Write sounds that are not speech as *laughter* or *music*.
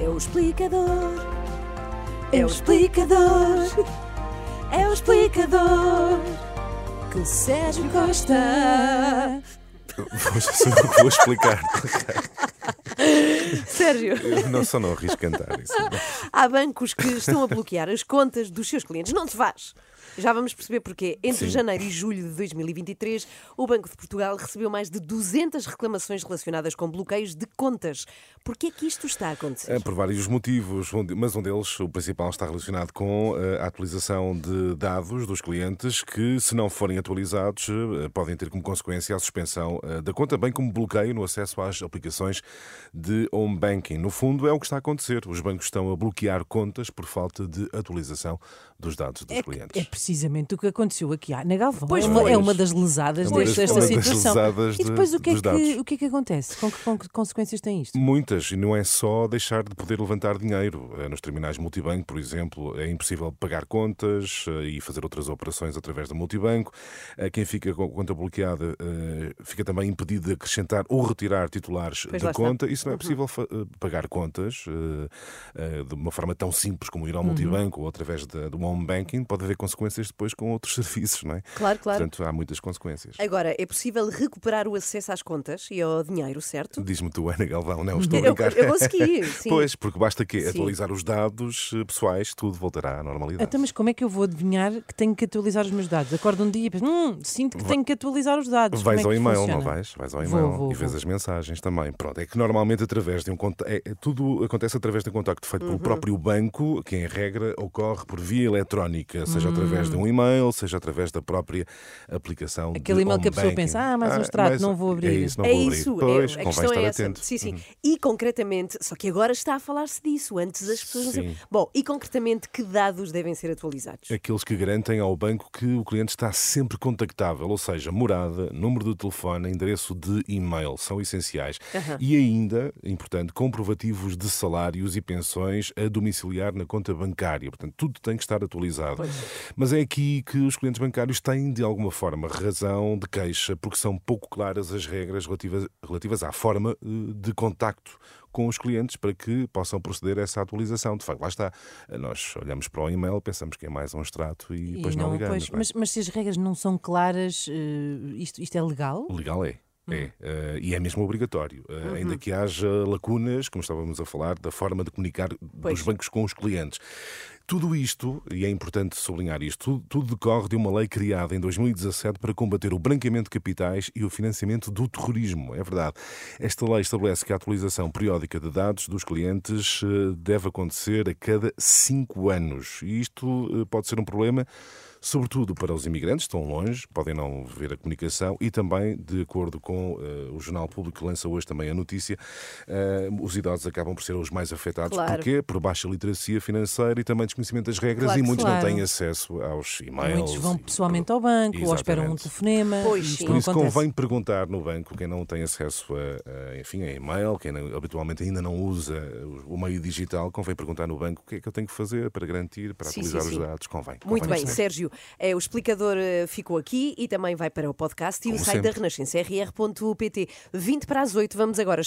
É o explicador. É o explicador. É o explicador. Que Sérgio Costa. Vou, vou explicar. Sérgio, Eu não só não arrisco cantar isso. há bancos que estão a bloquear as contas dos seus clientes. Não te vás. Já vamos perceber porquê. Entre Sim. janeiro e julho de 2023, o Banco de Portugal recebeu mais de 200 reclamações relacionadas com bloqueios de contas. Porquê é que isto está a acontecer? É por vários motivos, mas um deles, o principal, está relacionado com eh, a atualização de dados dos clientes que, se não forem atualizados, eh, podem ter como consequência a suspensão eh, da conta, bem como bloqueio no acesso às aplicações de home banking. No fundo, é o que está a acontecer. Os bancos estão a bloquear contas por falta de atualização dos dados dos É, clientes. é precisamente o que aconteceu aqui na Galvão. Pois é, uma, é uma das lesadas É uma das- desta das situação. lesadas e depois de- o, que é que, dados. o que é que acontece? Com que, com que consequências tem isto? Muitas, e não é só deixar de poder levantar dinheiro. Eh, Nos terminais multibanco, por exemplo, é impossível pagar contas eh, e fazer outras operações através do multibanco. Eh, Quem fica com a conta bloqueada fica também impedido de acrescentar ou retirar titulares Pois da está. Uhum. conta. Isso não é possível fa- eh, pagar contas de uma forma tão simples como ir ao Uhum. multibanco ou através do home banking. Pode haver consequências depois com outros *laughs* serviços, não é? Claro, claro. Portanto, há muitas consequências. Agora, é possível recuperar o acesso às contas e ao dinheiro, certo? Diz-me tu, Ana Galvão, não, *laughs* estou a Eu, brincar. eu consegui, *laughs* sim. Pois, porque basta que atualizar os dados eh, pessoais, tudo voltará à normalidade. Então, mas como é que eu vou adivinhar que tenho que atualizar os meus dados? Acordo um dia e penso, hum, sinto que tenho que atualizar os dados. Vais Como ao é que e-mail, funciona? não vais? Vais ao Vou, e-mail vou, e vês vou. as mensagens também. Pronto, é que normalmente através de um contacto. É, é- tudo acontece através de um contacto feito Uhum. pelo próprio banco, que em regra ocorre por via eletrónica, seja através de um e-mail, seja através da própria aplicação. Hum. Aquele e-mail que a pessoa pensa, "Ah, mais um extrato, não vou abrir." É isso, não é vou abrir. isso, Pois, é, a questão estar é essa. atento. Sim, sim. Uhum. E concretamente, só que agora está a falar-se disso, antes as pessoas não Sim. sabiam. Bom, e concretamente, que dados devem ser atualizados? Aqueles que garantem ao banco que o cliente está sempre contactável, ou seja, morada, número de telefone, endereço de e-mail, são essenciais. E ainda, importante, comprovativos de salários e pensões a domiciliar na conta bancária. Portanto, tudo tem que estar atualizado. Mas é aqui que os clientes bancários têm, de alguma forma, razão de queixa, porque são pouco claras as regras relativas, relativas à forma eh, de contacto com os clientes para que possam proceder a essa atualização. De facto, lá está. Nós olhamos para o e-mail, pensamos que é mais um extrato e, E depois não, ligamos. pois, não é? mas, mas se as regras não são claras, eh, isto, isto é legal? Legal é. É, eh, e é mesmo obrigatório. Eh, Uhum. Ainda que haja lacunas, como estávamos a falar, da forma de comunicar Pois. dos bancos com os clientes. Tudo isto, e é importante sublinhar isto, tudo, tudo decorre de uma lei criada em 2017 para combater o branqueamento de capitais e o financiamento do terrorismo. É verdade. Esta lei estabelece que a atualização periódica de dados dos clientes eh, deve acontecer a cada cinco anos. E isto eh, pode ser um problema sobretudo para os imigrantes, estão longe, podem não ver a comunicação e também, de acordo com eh, o Jornal Público que lança hoje também a notícia, eh, os idosos acabam por ser os mais afetados. Claro. Porquê? Por baixa literacia financeira e também desconhecimento das regras Claro e muitos claro. não têm acesso aos e-mails. Muitos vão e- pessoalmente ao banco ou esperam um Exatamente. telefonema. Pois, e sim. Por isso acontece. convém perguntar no banco quem não tem acesso a, a, enfim, a e-mail, quem não- habitualmente ainda não usa o meio digital, convém perguntar no banco o que é que eu tenho que fazer para garantir, para Sim, atualizar sim, os sim. dados. Convém. Muito convém bem, sim. Sérgio. É, o explicador eh, ficou aqui e também vai para o podcast e o Como site da sempre. Renascença, rr.pt. 20 para as 8, vamos agora